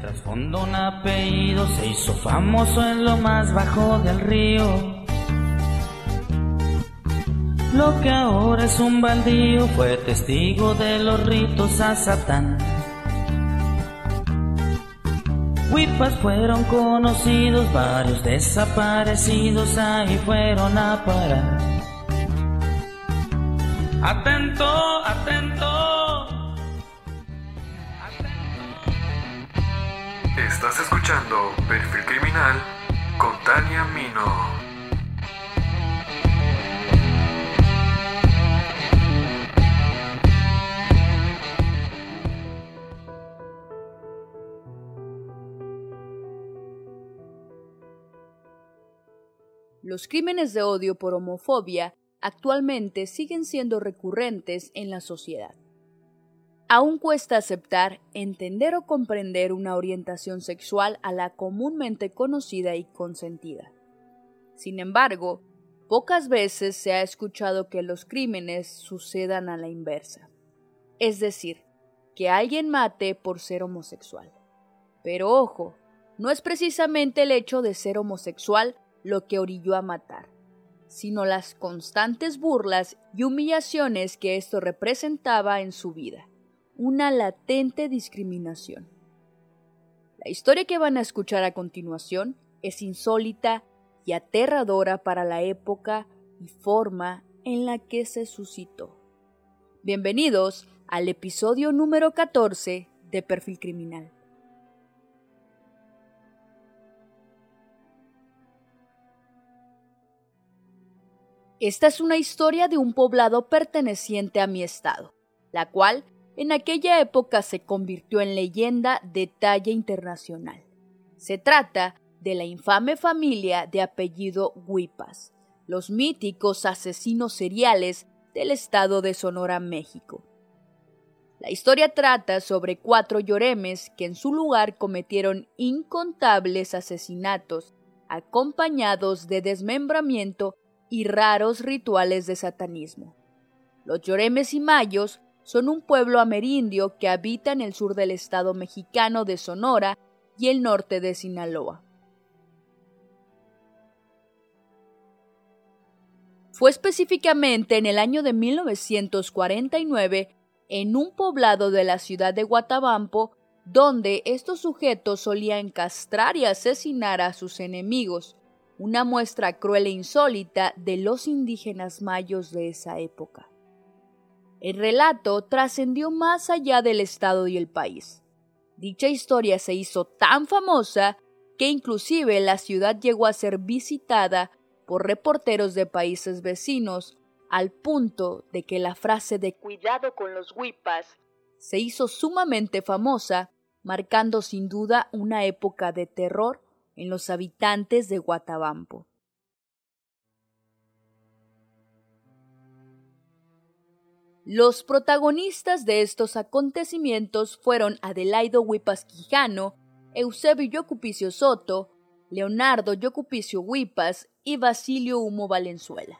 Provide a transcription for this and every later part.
trasfondo un apellido se hizo famoso en lo más bajo del río. Lo que ahora es un baldío fue testigo de los ritos a Satán. Huipas fueron conocidos, varios desaparecidos ahí fueron a parar. Atento, atento. Estás escuchando Perfil Criminal con Tania Mino. Los crímenes de odio por homofobia actualmente siguen siendo recurrentes en la sociedad. Aún cuesta aceptar, entender o comprender una orientación sexual a la comúnmente conocida y consentida. Sin embargo, pocas veces se ha escuchado que los crímenes sucedan a la inversa. Es decir, que alguien mate por ser homosexual. Pero ojo, no es precisamente el hecho de ser homosexual lo que orilló a matar, sino las constantes burlas y humillaciones que esto representaba en su vida, una latente discriminación. La historia que van a escuchar a continuación es insólita y aterradora para la época y forma en la que se suscitó. Bienvenidos al episodio número 14 de Perfil Criminal. Esta es una historia de un poblado perteneciente a mi estado, la cual en aquella época se convirtió en leyenda de talla internacional. Se trata de la infame familia de apellido Huipas, los míticos asesinos seriales del estado de Sonora, México. La historia trata sobre cuatro lloremes que en su lugar cometieron incontables asesinatos, acompañados de desmembramiento y raros rituales de satanismo. Los Lloremes y Mayos son un pueblo amerindio que habita en el sur del estado mexicano de Sonora y el norte de Sinaloa. Fue específicamente en el año de 1949 en un poblado de la ciudad de Guatabampo donde estos sujetos solían castrar y asesinar a sus enemigos, una muestra cruel e insólita de los indígenas mayos de esa época. El relato trascendió más allá del Estado y el país. Dicha historia se hizo tan famosa que inclusive la ciudad llegó a ser visitada por reporteros de países vecinos al punto de que la frase de cuidado con los huipas se hizo sumamente famosa, marcando sin duda una época de terror en los habitantes de Guatabampo. Los protagonistas de estos acontecimientos fueron Adelaido Huipas Quijano, Eusebio Yocupicio Soto, Leonardo Yocupicio Huipas y Basilio Humo Valenzuela.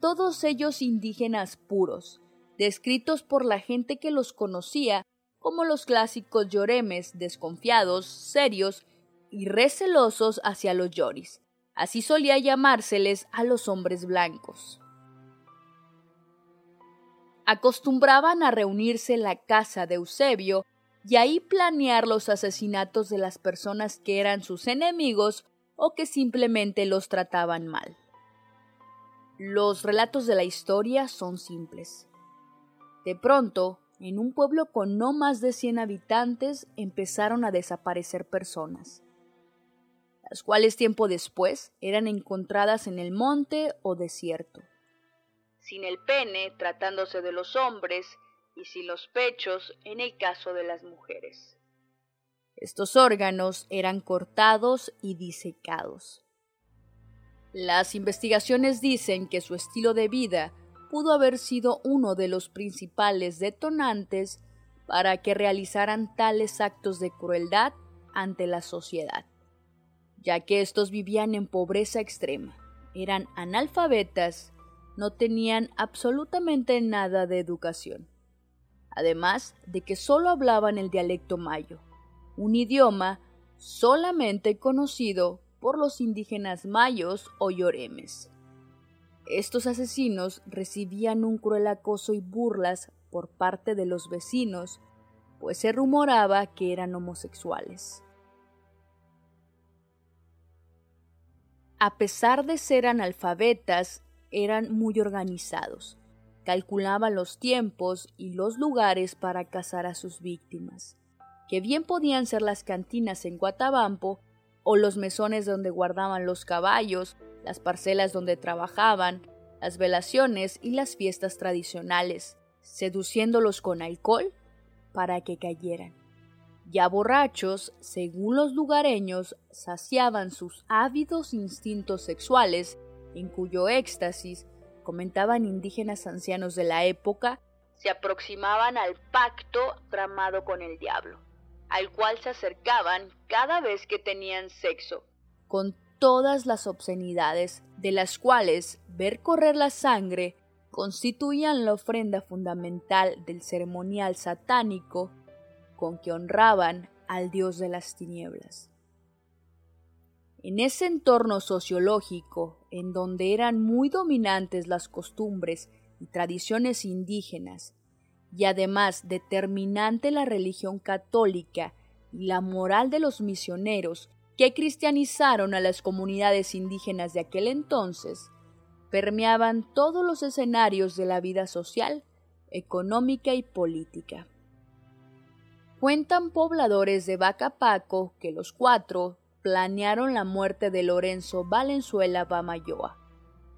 Todos ellos indígenas puros, descritos por la gente que los conocía como los clásicos lloremes, desconfiados, serios y recelosos hacia los yoris. Así solía llamárseles a los hombres blancos. Acostumbraban a reunirse en la casa de Eusebio y ahí planear los asesinatos de las personas que eran sus enemigos o que simplemente los trataban mal. Los relatos de la historia son simples. De pronto, en un pueblo con no más de 100 habitantes empezaron a desaparecer personas las cuales tiempo después eran encontradas en el monte o desierto. Sin el pene tratándose de los hombres y sin los pechos en el caso de las mujeres. Estos órganos eran cortados y disecados. Las investigaciones dicen que su estilo de vida pudo haber sido uno de los principales detonantes para que realizaran tales actos de crueldad ante la sociedad ya que estos vivían en pobreza extrema, eran analfabetas, no tenían absolutamente nada de educación, además de que solo hablaban el dialecto mayo, un idioma solamente conocido por los indígenas mayos o lloremes. Estos asesinos recibían un cruel acoso y burlas por parte de los vecinos, pues se rumoraba que eran homosexuales. A pesar de ser analfabetas, eran muy organizados. Calculaban los tiempos y los lugares para cazar a sus víctimas, que bien podían ser las cantinas en Guatabampo o los mesones donde guardaban los caballos, las parcelas donde trabajaban, las velaciones y las fiestas tradicionales, seduciéndolos con alcohol para que cayeran. Ya borrachos, según los lugareños, saciaban sus ávidos instintos sexuales, en cuyo éxtasis, comentaban indígenas ancianos de la época, se aproximaban al pacto tramado con el diablo, al cual se acercaban cada vez que tenían sexo, con todas las obscenidades de las cuales ver correr la sangre constituían la ofrenda fundamental del ceremonial satánico con que honraban al dios de las tinieblas. En ese entorno sociológico, en donde eran muy dominantes las costumbres y tradiciones indígenas, y además determinante la religión católica y la moral de los misioneros que cristianizaron a las comunidades indígenas de aquel entonces, permeaban todos los escenarios de la vida social, económica y política. Cuentan pobladores de Bacapaco que los cuatro planearon la muerte de Lorenzo Valenzuela Bamayoa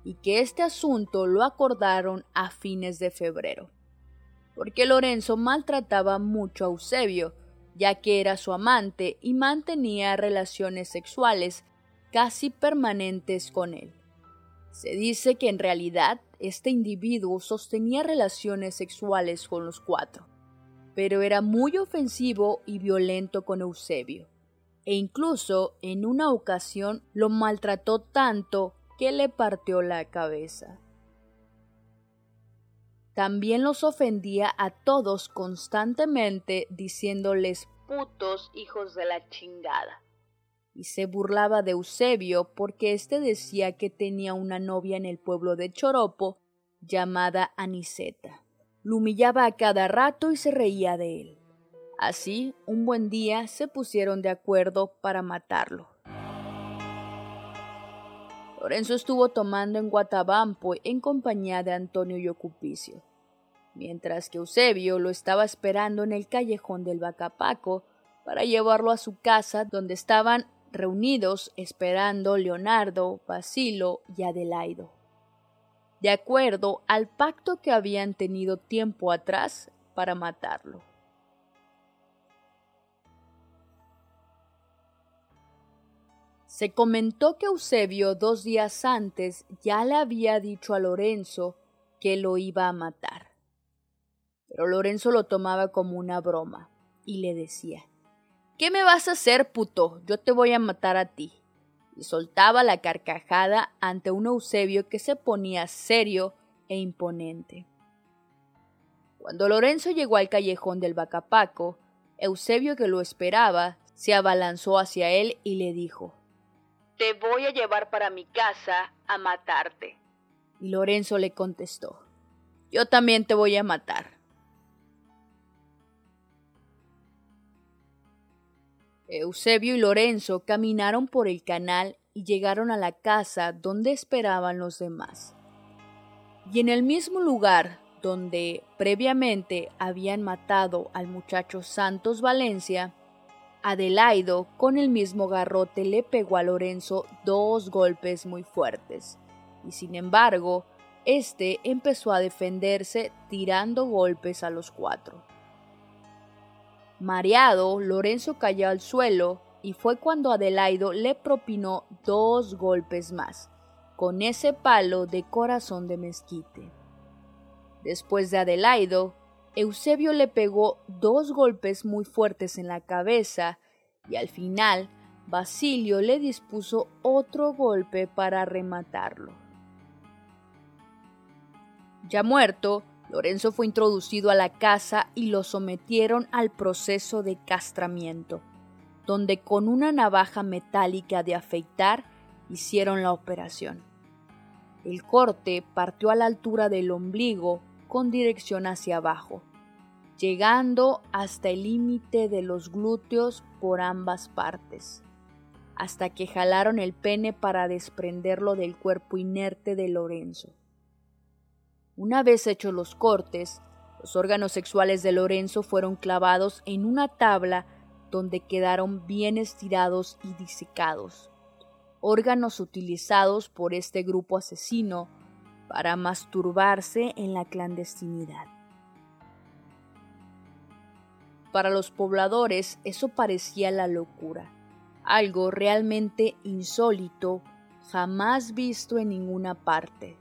y que este asunto lo acordaron a fines de febrero, porque Lorenzo maltrataba mucho a Eusebio, ya que era su amante y mantenía relaciones sexuales casi permanentes con él. Se dice que en realidad este individuo sostenía relaciones sexuales con los cuatro, pero era muy ofensivo y violento con Eusebio, e incluso en una ocasión lo maltrató tanto que le partió la cabeza. También los ofendía a todos constantemente diciéndoles putos hijos de la chingada y se burlaba de Eusebio porque éste decía que tenía una novia en el pueblo de Choropo llamada Aniseta. Lo humillaba a cada rato y se reía de él. Así, un buen día se pusieron de acuerdo para matarlo. Lorenzo estuvo tomando en Guatabampo en compañía de Antonio Yocupicio, mientras que Eusebio lo estaba esperando en el callejón del Bacapaco para llevarlo a su casa donde estaban reunidos esperando Leonardo, Basilo y Adelaido. De acuerdo al pacto que habían tenido tiempo atrás para matarlo. Se comentó que Eusebio dos días antes ya le había dicho a Lorenzo que lo iba a matar. Pero Lorenzo lo tomaba como una broma y le decía ¿Qué me vas a hacer, puto? Yo te voy a matar a ti. Y soltaba la carcajada ante un Eusebio que se ponía serio e imponente. Cuando Lorenzo llegó al callejón del Bacapaco, Eusebio que lo esperaba se abalanzó hacia él y le dijo Te voy a llevar para mi casa a matarte. Y Lorenzo le contestó Yo también te voy a matar. Eusebio y Lorenzo caminaron por el canal y llegaron a la casa donde esperaban los demás. Y en el mismo lugar donde previamente habían matado al muchacho Santos Valencia, Adelaido con el mismo garrote le pegó a Lorenzo dos golpes muy fuertes, y sin embargo, éste empezó a defenderse tirando golpes a los cuatro. Mareado, Lorenzo cayó al suelo y fue cuando Adelaido le propinó dos golpes más, con ese palo de corazón de mezquite. Después de Adelaido, Eusebio le pegó dos golpes muy fuertes en la cabeza y al final Basilio le dispuso otro golpe para rematarlo. Ya muerto, Lorenzo fue introducido a la casa y lo sometieron al proceso de castramiento, donde con una navaja metálica de afeitar hicieron la operación. El corte partió a la altura del ombligo con dirección hacia abajo, llegando hasta el límite de los glúteos por ambas partes, hasta que jalaron el pene para desprenderlo del cuerpo inerte de Lorenzo. Una vez hechos los cortes, los órganos sexuales de Lorenzo fueron clavados en una tabla donde quedaron bien estirados y disecados, órganos utilizados por este grupo asesino para masturbarse en la clandestinidad. Para los pobladores eso parecía la locura, algo realmente insólito, jamás visto en ninguna parte,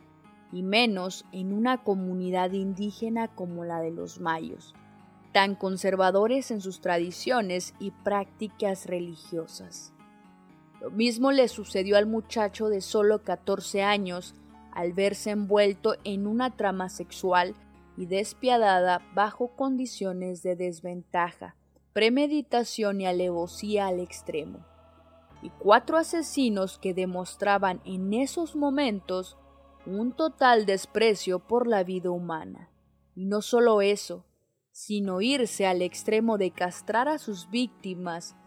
y menos en una comunidad indígena como la de los mayos, tan conservadores en sus tradiciones y prácticas religiosas. Lo mismo le sucedió al muchacho de solo 14 años al verse envuelto en una trama sexual y despiadada bajo condiciones de desventaja, premeditación y alevosía al extremo. Y cuatro asesinos que demostraban en esos momentos un total desprecio por la vida humana. Y no solo eso, sino irse al extremo de castrar a sus víctimas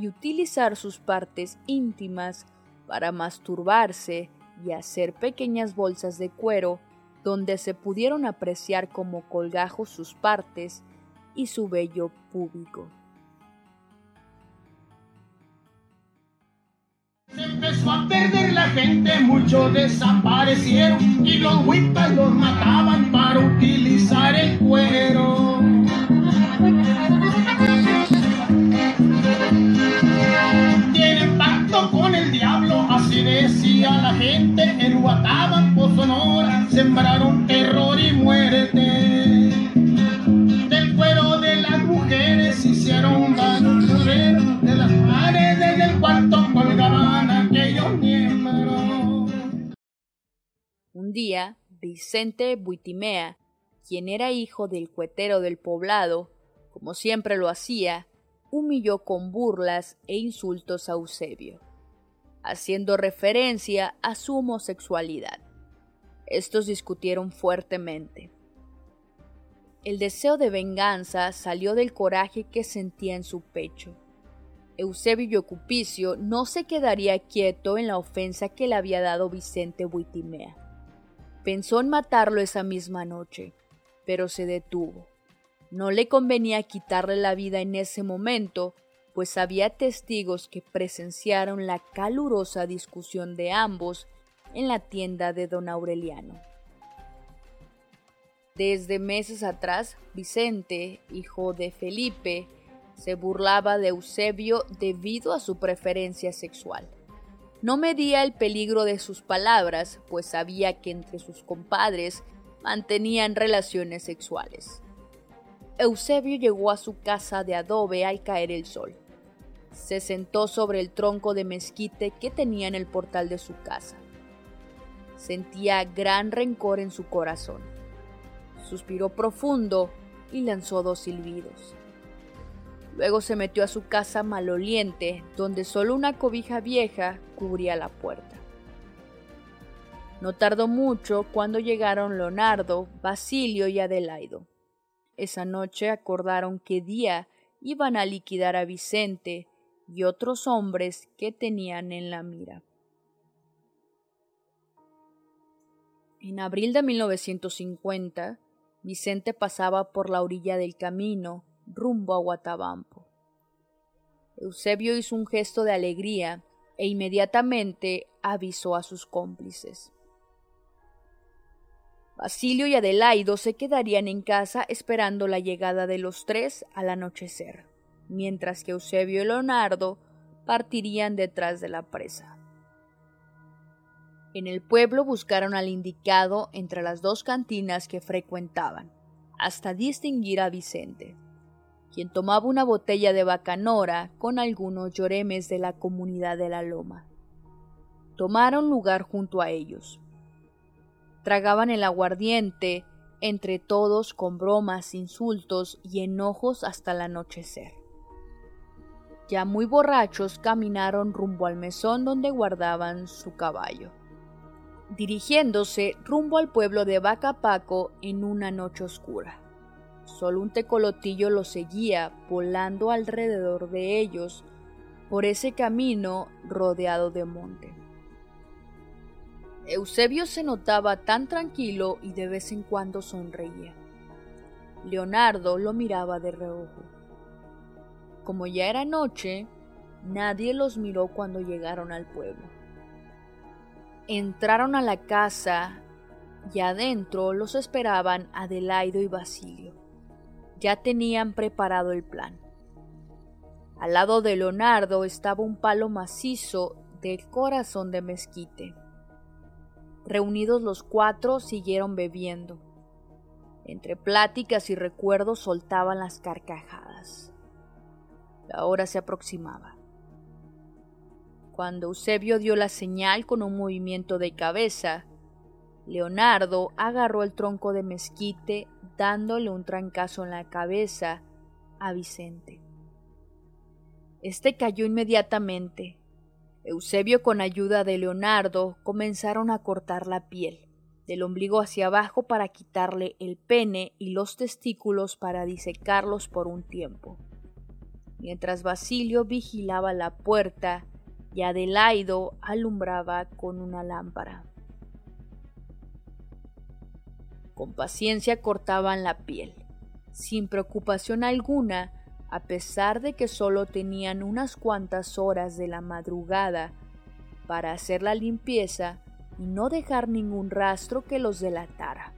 y utilizar sus partes íntimas para masturbarse y hacer pequeñas bolsas de cuero donde se pudieron apreciar como colgajos sus partes y su vello púbico. Se empezó a perder la gente, muchos desaparecieron y los huipas los mataban para utilizar el cuero. Así decía la gente. En Guataban, por Sonora, sembraron terror y muerte. Del cuero de las mujeres hicieron ganos de las paredes del cuarto colgaban aquellos miembros. Un día, Vicente Buitimea, quien era hijo del cuetero del poblado, como siempre lo hacía, humilló con burlas e insultos a Eusebio, haciendo referencia a su homosexualidad. Estos discutieron fuertemente. El deseo de venganza salió del coraje que sentía en su pecho. Eusebio Yocupicio no se quedaría quieto en la ofensa que le había dado Vicente Buitimea. Pensó en matarlo esa misma noche, pero se detuvo. No le convenía quitarle la vida en ese momento, pues había testigos que presenciaron la calurosa discusión de ambos en la tienda de don Aureliano. Desde meses atrás, Vicente, hijo de Felipe, se burlaba de Eusebio debido a su preferencia sexual. No medía el peligro de sus palabras, pues sabía que entre sus compadres mantenían relaciones sexuales. Eusebio llegó a su casa de adobe al caer el sol. Se sentó sobre el tronco de mezquite que tenía en el portal de su casa. Sentía gran rencor en su corazón. Suspiró profundo y lanzó dos silbidos. Luego se metió a su casa maloliente, donde solo una cobija vieja cubría la puerta. No tardó mucho cuando llegaron Leonardo, Basilio y Adelaido. Esa noche acordaron qué día iban a liquidar a Vicente y otros hombres que tenían en la mira. En abril de 1950, Vicente pasaba por la orilla del camino rumbo a Guatabampo. Eusebio hizo un gesto de alegría e inmediatamente avisó a sus cómplices. Basilio y Adelaido se quedarían en casa esperando la llegada de los tres al anochecer, mientras que Eusebio y Leonardo partirían detrás de la presa. En el pueblo buscaron al indicado entre las dos cantinas que frecuentaban, hasta distinguir a Vicente, quien tomaba una botella de bacanora con algunos lloremes de la comunidad de la Loma. Tomaron lugar junto a ellos, Tragaban el aguardiente entre todos con bromas, insultos y enojos hasta el anochecer. Ya muy borrachos, caminaron rumbo al mesón donde guardaban su caballo, dirigiéndose rumbo al pueblo de Bacapaco en una noche oscura. Solo un tecolotillo los seguía volando alrededor de ellos por ese camino rodeado de monte. Eusebio se notaba tan tranquilo y de vez en cuando sonreía. Leonardo lo miraba de reojo. Como ya era noche, nadie los miró cuando llegaron al pueblo. Entraron a la casa y adentro los esperaban Adelaido y Basilio. Ya tenían preparado el plan. Al lado de Leonardo estaba un palo macizo del corazón de mezquite. Reunidos los cuatro siguieron bebiendo. Entre pláticas y recuerdos soltaban las carcajadas. La hora se aproximaba. Cuando Eusebio dio la señal con un movimiento de cabeza, Leonardo agarró el tronco de mezquite dándole un trancazo en la cabeza a Vicente. Este cayó inmediatamente. Eusebio con ayuda de Leonardo comenzaron a cortar la piel, del ombligo hacia abajo para quitarle el pene y los testículos para disecarlos por un tiempo. Mientras Basilio vigilaba la puerta y Adelaido alumbraba con una lámpara. Con paciencia cortaban la piel, sin preocupación alguna, a pesar de que solo tenían unas cuantas horas de la madrugada para hacer la limpieza y no dejar ningún rastro que los delatara.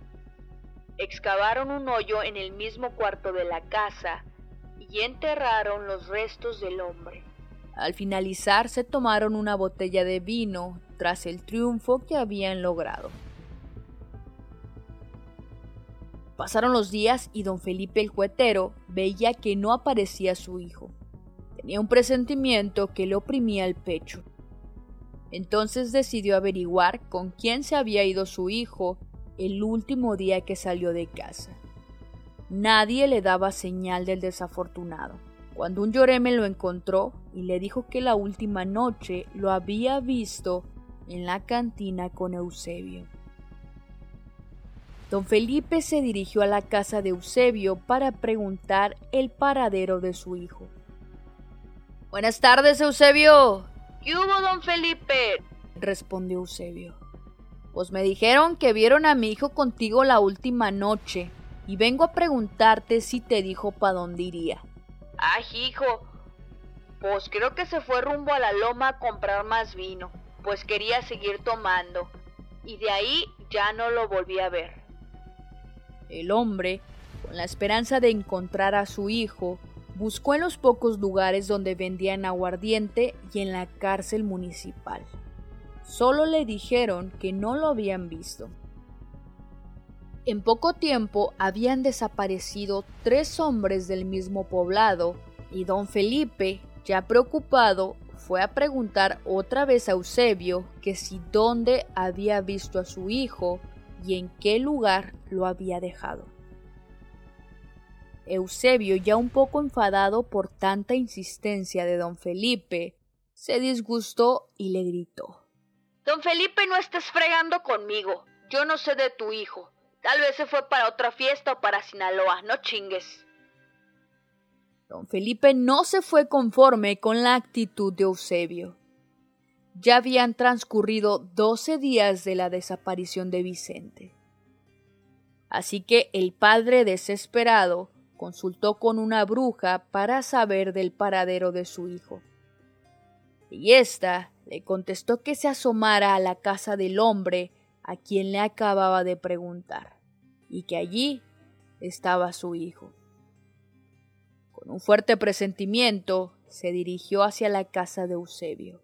Excavaron un hoyo en el mismo cuarto de la casa y enterraron los restos del hombre. Al finalizar se tomaron una botella de vino tras el triunfo que habían logrado. Pasaron los días y don Felipe el cuetero veía que no aparecía su hijo. Tenía un presentimiento que le oprimía el pecho. Entonces decidió averiguar con quién se había ido su hijo el último día que salió de casa. Nadie le daba señal del desafortunado. Cuando un lloreme lo encontró y le dijo que la última noche lo había visto en la cantina con Eusebio. Don Felipe se dirigió a la casa de Eusebio para preguntar el paradero de su hijo. Buenas tardes, Eusebio. ¿Qué hubo, don Felipe? respondió Eusebio. Pues me dijeron que vieron a mi hijo contigo la última noche y vengo a preguntarte si te dijo para dónde iría. Ay, hijo, pues creo que se fue rumbo a la loma a comprar más vino, pues quería seguir tomando, y de ahí ya no lo volví a ver. El hombre, con la esperanza de encontrar a su hijo, buscó en los pocos lugares donde vendían aguardiente y en la cárcel municipal. Solo le dijeron que no lo habían visto. En poco tiempo habían desaparecido tres hombres del mismo poblado y don Felipe, ya preocupado, fue a preguntar otra vez a Eusebio que si dónde había visto a su hijo y en qué lugar lo había dejado. Eusebio, ya un poco enfadado por tanta insistencia de don Felipe, se disgustó y le gritó. Don Felipe, no estés fregando conmigo. Yo no sé de tu hijo. Tal vez se fue para otra fiesta o para Sinaloa. No chingues. Don Felipe no se fue conforme con la actitud de Eusebio. Ya habían transcurrido doce días de la desaparición de Vicente. Así que el padre desesperado consultó con una bruja para saber del paradero de su hijo. Y ésta le contestó que se asomara a la casa del hombre a quien le acababa de preguntar, y que allí estaba su hijo. Con un fuerte presentimiento se dirigió hacia la casa de Eusebio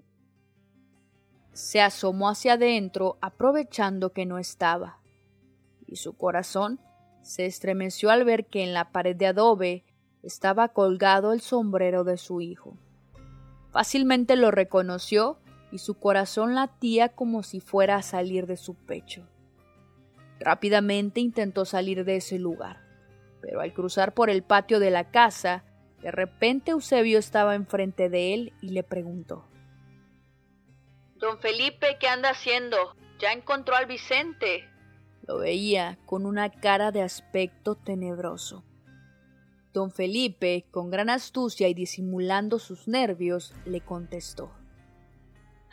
se asomó hacia adentro aprovechando que no estaba, y su corazón se estremeció al ver que en la pared de adobe estaba colgado el sombrero de su hijo. Fácilmente lo reconoció y su corazón latía como si fuera a salir de su pecho. Rápidamente intentó salir de ese lugar, pero al cruzar por el patio de la casa De repente Eusebio estaba enfrente de él y le preguntó. Don Felipe, ¿qué anda haciendo? ¿Ya encontró al Vicente? Lo veía con una cara de aspecto tenebroso. Don Felipe, con gran astucia y disimulando sus nervios, le contestó.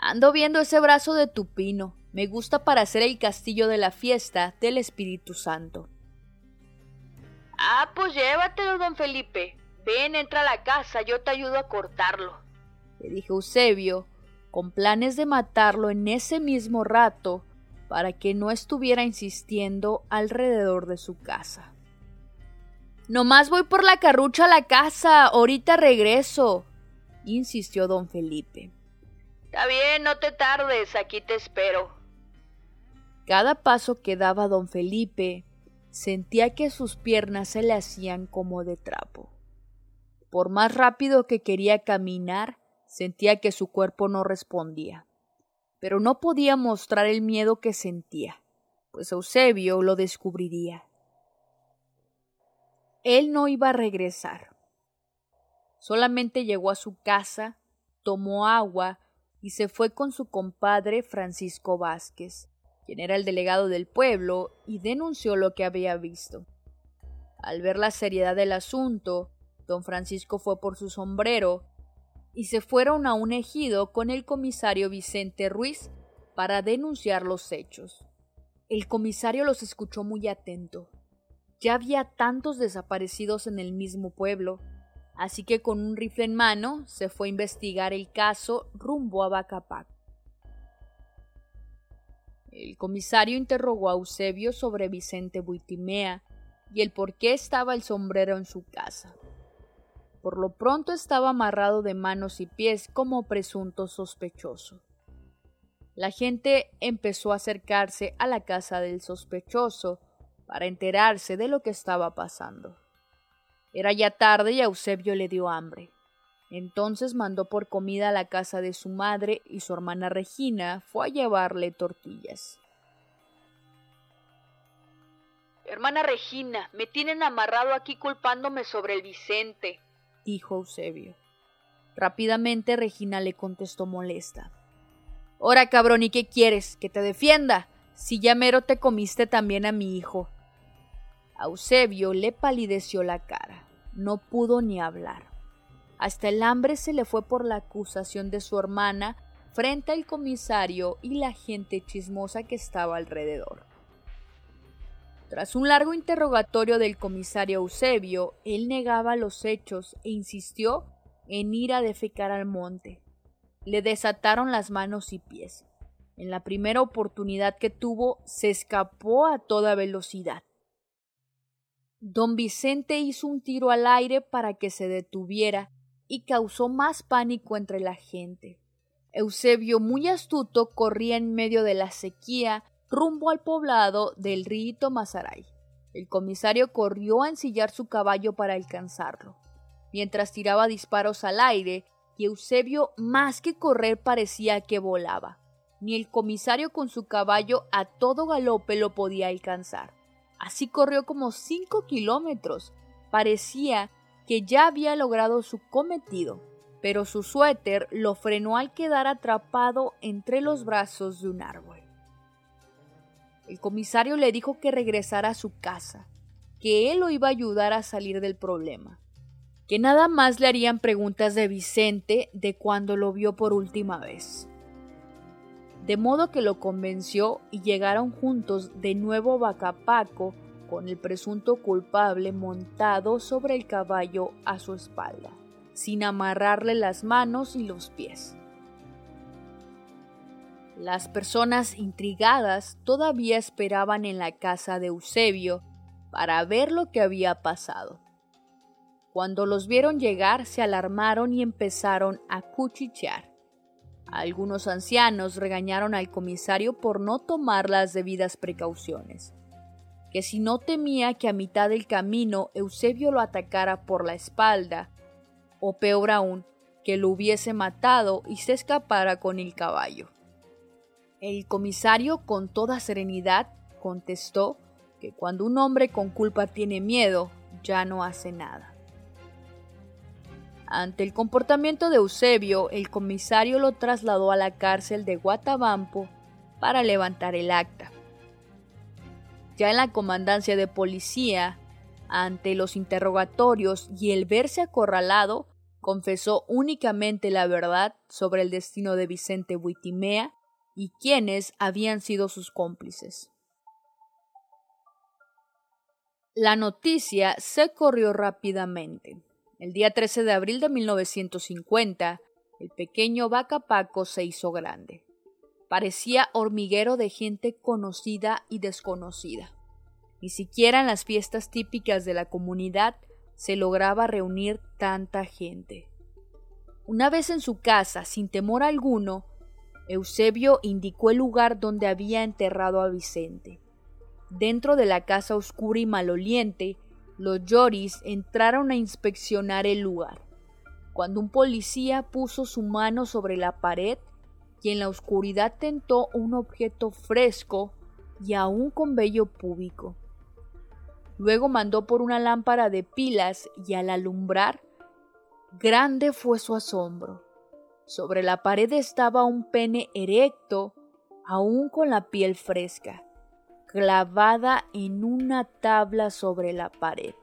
Ando viendo ese brazo de tu pino. Me gusta para hacer el castillo de la fiesta del Espíritu Santo. Ah, pues llévatelo, don Felipe. Ven, entra a la casa, yo te ayudo a cortarlo. Le dijo Eusebio, con planes de matarlo en ese mismo rato, para que no estuviera insistiendo alrededor de su casa. Nomás voy por la carrucha a la casa, ahorita regreso, insistió don Felipe. Está bien, no te tardes, aquí te espero. Cada paso que daba don Felipe, sentía que sus piernas se le hacían como de trapo. Por más rápido que quería caminar, sentía que su cuerpo no respondía pero no podía mostrar el miedo que sentía, pues Eusebio lo descubriría. Él no iba a regresar. Solamente llegó a su casa, tomó agua y se fue con su compadre Francisco Vázquez, quien era el delegado del pueblo, y denunció lo que había visto. Al ver la seriedad del asunto, don Francisco fue por su sombrero y se fueron a un ejido con el comisario Vicente Ruiz para denunciar los hechos. El comisario los escuchó muy atento. Ya había tantos desaparecidos en el mismo pueblo, así que con un rifle en mano se fue a investigar el caso rumbo a Bacapac. El comisario interrogó a Eusebio sobre Vicente Buitimea y el por qué estaba el sombrero en su casa. Por lo pronto estaba amarrado de manos y pies como presunto sospechoso. La gente empezó a acercarse a la casa del sospechoso para enterarse de lo que estaba pasando. Era ya tarde y a Eusebio le dio hambre. Entonces mandó por comida a la casa de su madre y su hermana Regina fue a llevarle tortillas. Hermana Regina, me tienen amarrado aquí culpándome sobre el Vicente dijo Eusebio. Rápidamente Regina le contestó molesta. Ora, cabrón, ¿y qué quieres? ¿Que te defienda? Si ya mero te comiste también a mi hijo. A Eusebio le palideció la cara. No pudo ni hablar. Hasta el hambre se le fue por la acusación de su hermana frente al comisario y la gente chismosa que estaba alrededor. Tras un largo interrogatorio del comisario Eusebio, él negaba los hechos e insistió en ir a defecar al monte. Le desataron las manos y pies. En la primera oportunidad que tuvo, se escapó a toda velocidad. Don Vicente hizo un tiro al aire para que se detuviera y causó más pánico entre la gente. Eusebio, muy astuto, corría en medio de la sequía rumbo al poblado del Rito Mazaray. El comisario corrió a ensillar su caballo para alcanzarlo, mientras tiraba disparos al aire, y Eusebio más que correr parecía que volaba. Ni el comisario con su caballo a todo galope lo podía alcanzar. Así corrió como cinco kilómetros. Parecía que ya había logrado su cometido, pero su suéter lo frenó al quedar atrapado entre los brazos de un árbol. El comisario le dijo que regresara a su casa, que él lo iba a ayudar a salir del problema, que nada más le harían preguntas de Vicente de cuando lo vio por última vez. De modo que lo convenció y llegaron juntos de nuevo Bacapaco con el presunto culpable montado sobre el caballo a su espalda, sin amarrarle las manos y los pies. Las personas intrigadas todavía esperaban en la casa de Eusebio para ver lo que había pasado. Cuando los vieron llegar se alarmaron y empezaron a cuchichear. Algunos ancianos regañaron al comisario por no tomar las debidas precauciones, que si no temía que a mitad del camino Eusebio lo atacara por la espalda, o peor aún, que lo hubiese matado y se escapara con el caballo. El comisario con toda serenidad contestó que cuando un hombre con culpa tiene miedo, ya no hace nada. Ante el comportamiento de Eusebio, el comisario lo trasladó a la cárcel de Guatabampo para levantar el acta. Ya en la comandancia de policía, ante los interrogatorios y el verse acorralado, confesó únicamente la verdad sobre el destino de Vicente Buitimea y quiénes habían sido sus cómplices. La noticia se corrió rápidamente. El día 13 de abril de 1950, el pequeño Bacapaco se hizo grande. Parecía hormiguero de gente conocida y desconocida. Ni siquiera en las fiestas típicas de la comunidad se lograba reunir tanta gente. Una vez en su casa, sin temor alguno, Eusebio indicó el lugar donde había enterrado a Vicente. Dentro de la casa oscura y maloliente los Yoris entraron a inspeccionar el lugar, cuando un policía puso su mano sobre la pared y en la oscuridad tentó un objeto fresco y aún con vello púbico. Luego mandó por una lámpara de pilas y al alumbrar, grande fue su asombro. Sobre la pared estaba un pene erecto, aún con la piel fresca clavada en una tabla sobre la pared.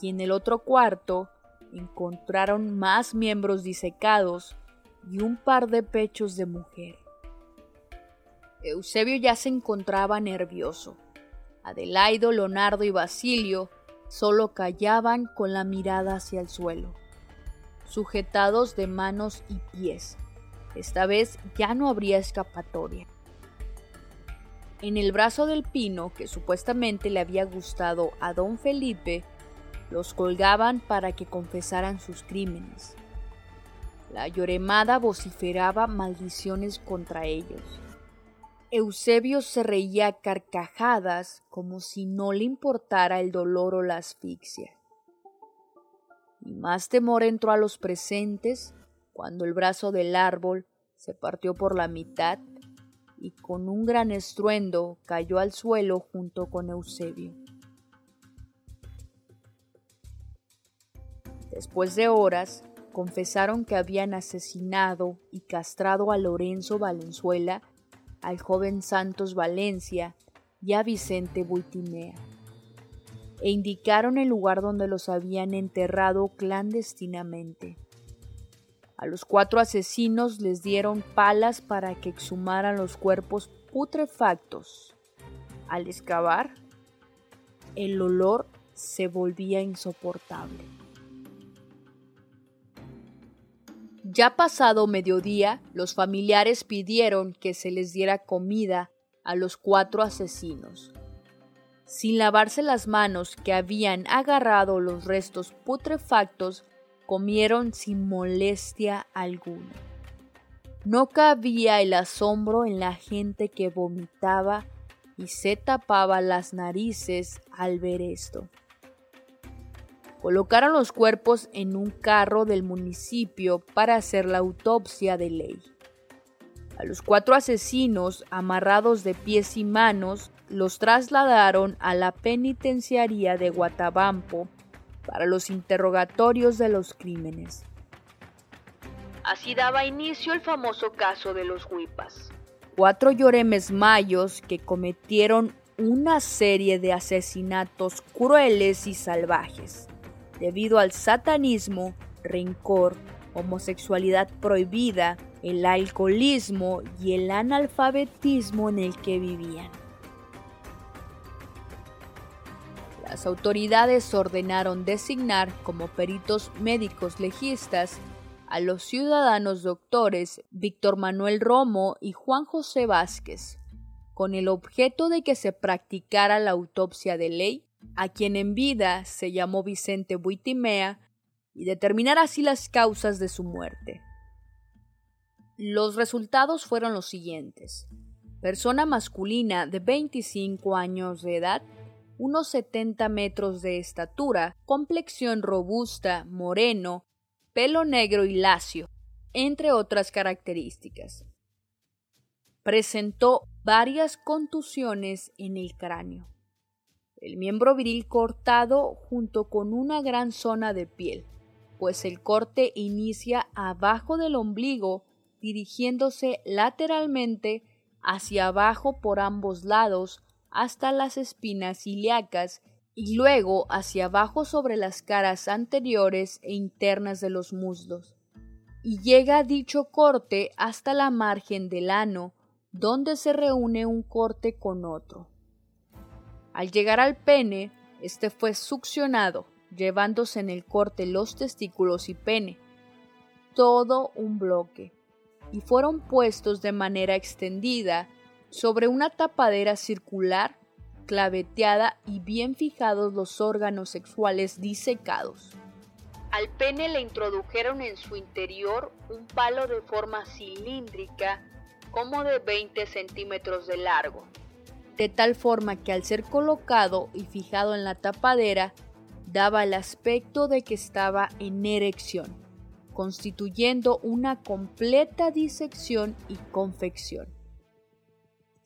Y en el otro cuarto encontraron más miembros disecados y un par de pechos de mujer. Eusebio ya se encontraba nervioso. Adelaido, Leonardo y Basilio solo callaban con la mirada hacia el suelo, sujetados de manos y pies. Esta vez ya no habría escapatoria. En el brazo del pino que supuestamente le había gustado a don Felipe, los colgaban para que confesaran sus crímenes. La lloremada vociferaba maldiciones contra ellos. Eusebio se reía a carcajadas como si no le importara el dolor o la asfixia. Y más temor entró a los presentes cuando el brazo del árbol se partió por la mitad y con un gran estruendo cayó al suelo junto con Eusebio. Después de horas, confesaron que habían asesinado y castrado a Lorenzo Valenzuela, al joven Santos Valencia y a Vicente Bultimea, e indicaron el lugar donde los habían enterrado clandestinamente. A los cuatro asesinos les dieron palas para que exhumaran los cuerpos putrefactos. Al excavar, el olor se volvía insoportable. Ya pasado mediodía, los familiares pidieron que se les diera comida a los cuatro asesinos. Sin lavarse las manos que habían agarrado los restos putrefactos, comieron sin molestia alguna. No cabía el asombro en la gente que vomitaba y se tapaba las narices al ver esto. Colocaron los cuerpos en un carro del municipio para hacer la autopsia de ley. A los cuatro asesinos, amarrados de pies y manos, los trasladaron a la penitenciaría de Guatabampo para los interrogatorios de los crímenes. Así daba inicio el famoso caso de los huipas. Cuatro lloremes mayos que cometieron una serie de asesinatos crueles y salvajes, debido al satanismo, rencor, homosexualidad prohibida, el alcoholismo y el analfabetismo en el que vivían. Las autoridades ordenaron designar como peritos médicos legistas a los ciudadanos doctores Víctor Manuel Romo y Juan José Vázquez, con el objeto de que se practicara la autopsia de ley, a quien en vida se llamó Vicente Buitimea, y determinar así las causas de su muerte. Los resultados fueron los siguientes. Persona masculina de 25 años de edad unos 70 metros de estatura, complexión robusta, moreno, pelo negro y lacio, entre otras características. Presentó varias contusiones en el cráneo. El miembro viril cortado junto con una gran zona de piel, pues el corte inicia abajo del ombligo, dirigiéndose lateralmente hacia abajo por ambos lados hasta las espinas ilíacas y luego hacia abajo sobre las caras anteriores e internas de los muslos. Y llega dicho corte hasta la margen del ano, donde se reúne un corte con otro. Al llegar al pene, este fue succionado, llevándose en el corte los testículos y pene, todo un bloque, y fueron puestos de manera extendida sobre una tapadera circular, claveteada y bien fijados los órganos sexuales disecados. Al pene le introdujeron en su interior un palo de forma cilíndrica como de 20 centímetros de largo. De tal forma que al ser colocado y fijado en la tapadera, daba el aspecto de que estaba en erección, constituyendo una completa disección y confección.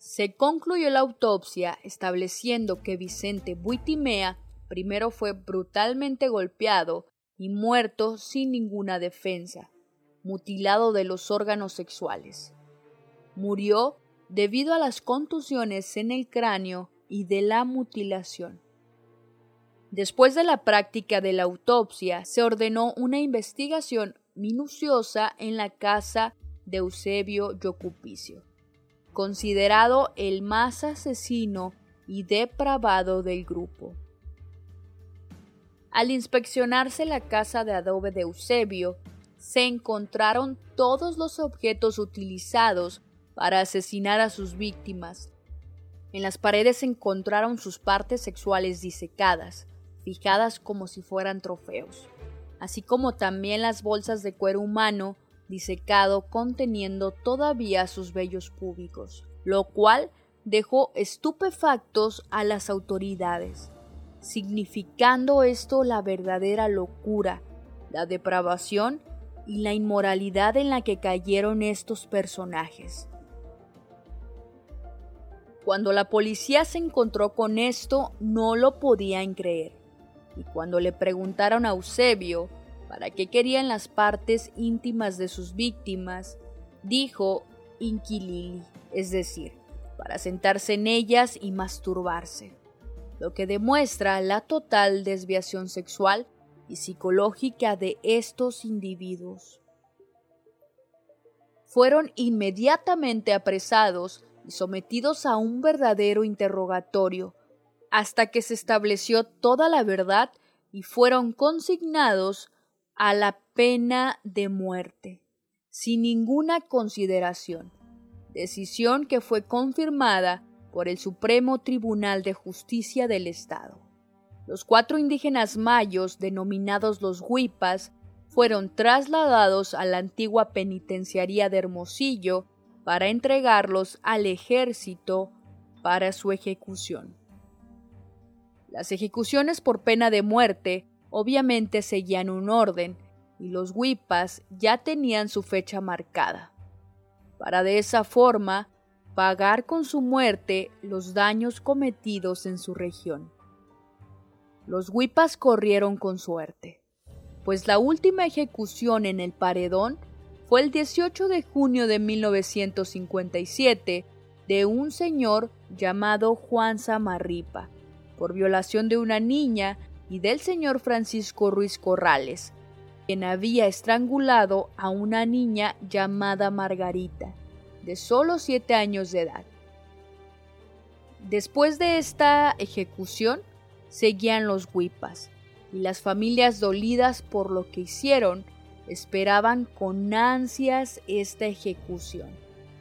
Se concluyó la autopsia estableciendo que Vicente Buitimea primero fue brutalmente golpeado y muerto sin ninguna defensa, mutilado de los órganos sexuales. Murió debido a las contusiones en el cráneo y de la mutilación. Después de la práctica de la autopsia, se ordenó una investigación minuciosa en la casa de Eusebio Yocupicio considerado el más asesino y depravado del grupo. Al inspeccionarse la casa de adobe de Eusebio, se encontraron todos los objetos utilizados para asesinar a sus víctimas. En las paredes se encontraron sus partes sexuales disecadas, fijadas como si fueran trofeos, así como también las bolsas de cuero humano disecado conteniendo todavía sus vellos públicos, lo cual dejó estupefactos a las autoridades, significando esto la verdadera locura, la depravación y la inmoralidad en la que cayeron estos personajes. Cuando la policía se encontró con esto, no lo podían creer. Y cuando le preguntaron a Eusebio para qué querían las partes íntimas de sus víctimas, dijo Inquilili, es decir, para sentarse en ellas y masturbarse, lo que demuestra la total desviación sexual y psicológica de estos individuos. Fueron inmediatamente apresados y sometidos a un verdadero interrogatorio, hasta que se estableció toda la verdad y fueron consignados a la pena de muerte, sin ninguna consideración, decisión que fue confirmada por el Supremo Tribunal de Justicia del Estado. Los cuatro indígenas mayos, denominados los huipas, fueron trasladados a la antigua penitenciaría de Hermosillo para entregarlos al ejército para su ejecución. Las ejecuciones por pena de muerte obviamente seguían un orden y los huipas ya tenían su fecha marcada, para de esa forma pagar con su muerte los daños cometidos en su región. Los huipas corrieron con suerte, pues la última ejecución en el paredón fue el 18 de junio de 1957 de un señor llamado Juan Samarripa, por violación de una niña y del señor Francisco Ruiz Corrales, quien había estrangulado a una niña llamada Margarita, de solo siete años de edad. Después de esta ejecución, seguían los huipas, y las familias dolidas por lo que hicieron esperaban con ansias esta ejecución.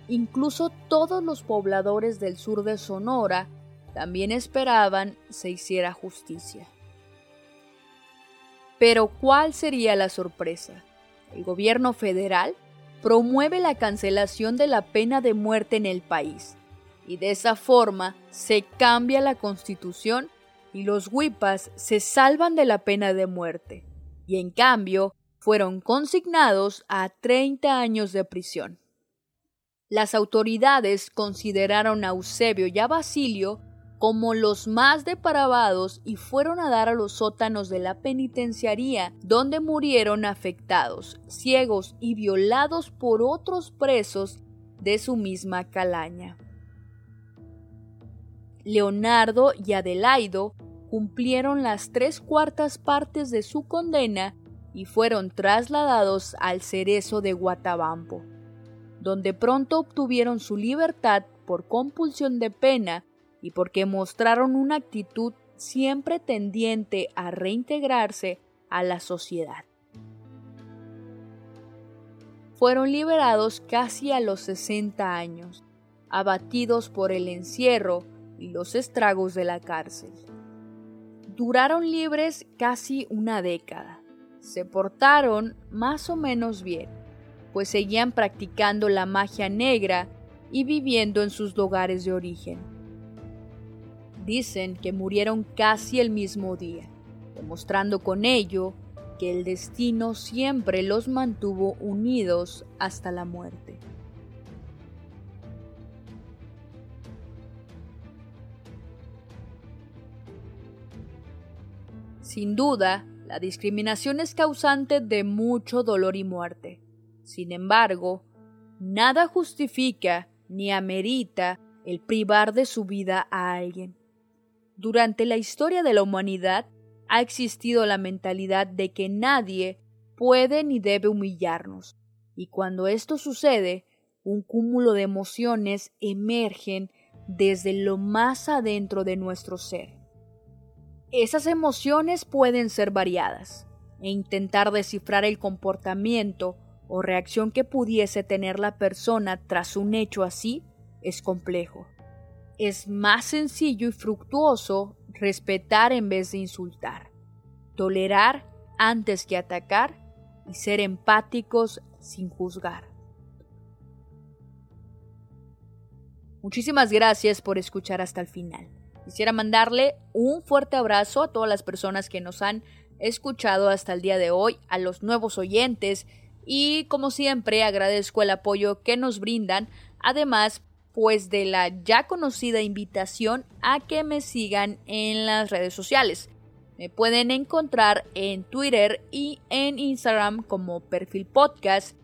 Incluso todos los pobladores del sur de Sonora también esperaban se hiciera justicia. Pero ¿cuál sería la sorpresa? El gobierno federal promueve la cancelación de la pena de muerte en el país y de esa forma se cambia la constitución y los huipas se salvan de la pena de muerte y en cambio fueron consignados a 30 años de prisión. Las autoridades consideraron a Eusebio y a Basilio como los más depravados y fueron a dar a los sótanos de la penitenciaría, donde murieron afectados, ciegos y violados por otros presos de su misma calaña. Leonardo y Adelaido cumplieron las tres cuartas partes de su condena y fueron trasladados al cerezo de Guatabampo, donde pronto obtuvieron su libertad por compulsión de pena y porque mostraron una actitud siempre tendiente a reintegrarse a la sociedad. Fueron liberados casi a los 60 años, abatidos por el encierro y los estragos de la cárcel. Duraron libres casi una década. Se portaron más o menos bien, pues seguían practicando la magia negra y viviendo en sus lugares de origen. Dicen que murieron casi el mismo día, demostrando con ello que el destino siempre los mantuvo unidos hasta la muerte. Sin duda, la discriminación es causante de mucho dolor y muerte. Sin embargo, nada justifica ni amerita el privar de su vida a alguien. Durante la historia de la humanidad ha existido la mentalidad de que nadie puede ni debe humillarnos, y cuando esto sucede, un cúmulo de emociones emergen desde lo más adentro de nuestro ser. Esas emociones pueden ser variadas, e intentar descifrar el comportamiento o reacción que pudiese tener la persona tras un hecho así es complejo. Es más sencillo y fructuoso respetar en vez de insultar, tolerar antes que atacar y ser empáticos sin juzgar. Muchísimas gracias por escuchar hasta el final. Quisiera mandarle un fuerte abrazo a todas las personas que nos han escuchado hasta el día de hoy, a los nuevos oyentes y como siempre agradezco el apoyo que nos brindan, además pues de la ya conocida invitación a que me sigan en las redes sociales. Me pueden encontrar en Twitter y en Instagram como perfil podcast,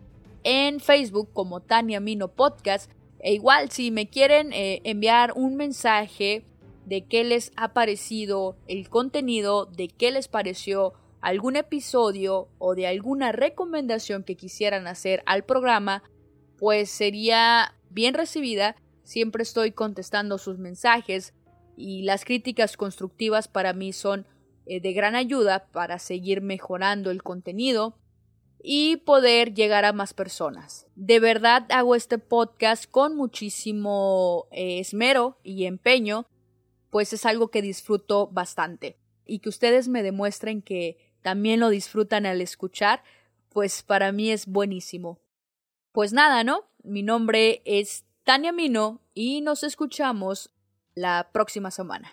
en Facebook como Tania Mino Podcast, e igual si me quieren eh, enviar un mensaje de qué les ha parecido el contenido, de qué les pareció algún episodio o de alguna recomendación que quisieran hacer al programa, pues sería bien recibida. Siempre estoy contestando sus mensajes y las críticas constructivas para mí son eh, de gran ayuda para seguir mejorando el contenido y poder llegar a más personas. De verdad hago este podcast con muchísimo eh, esmero y empeño, pues es algo que disfruto bastante. Y que ustedes me demuestren que también lo disfrutan al escuchar, pues para mí es buenísimo. Pues nada, ¿no? Mi nombre es Tania Mino y nos escuchamos la próxima semana.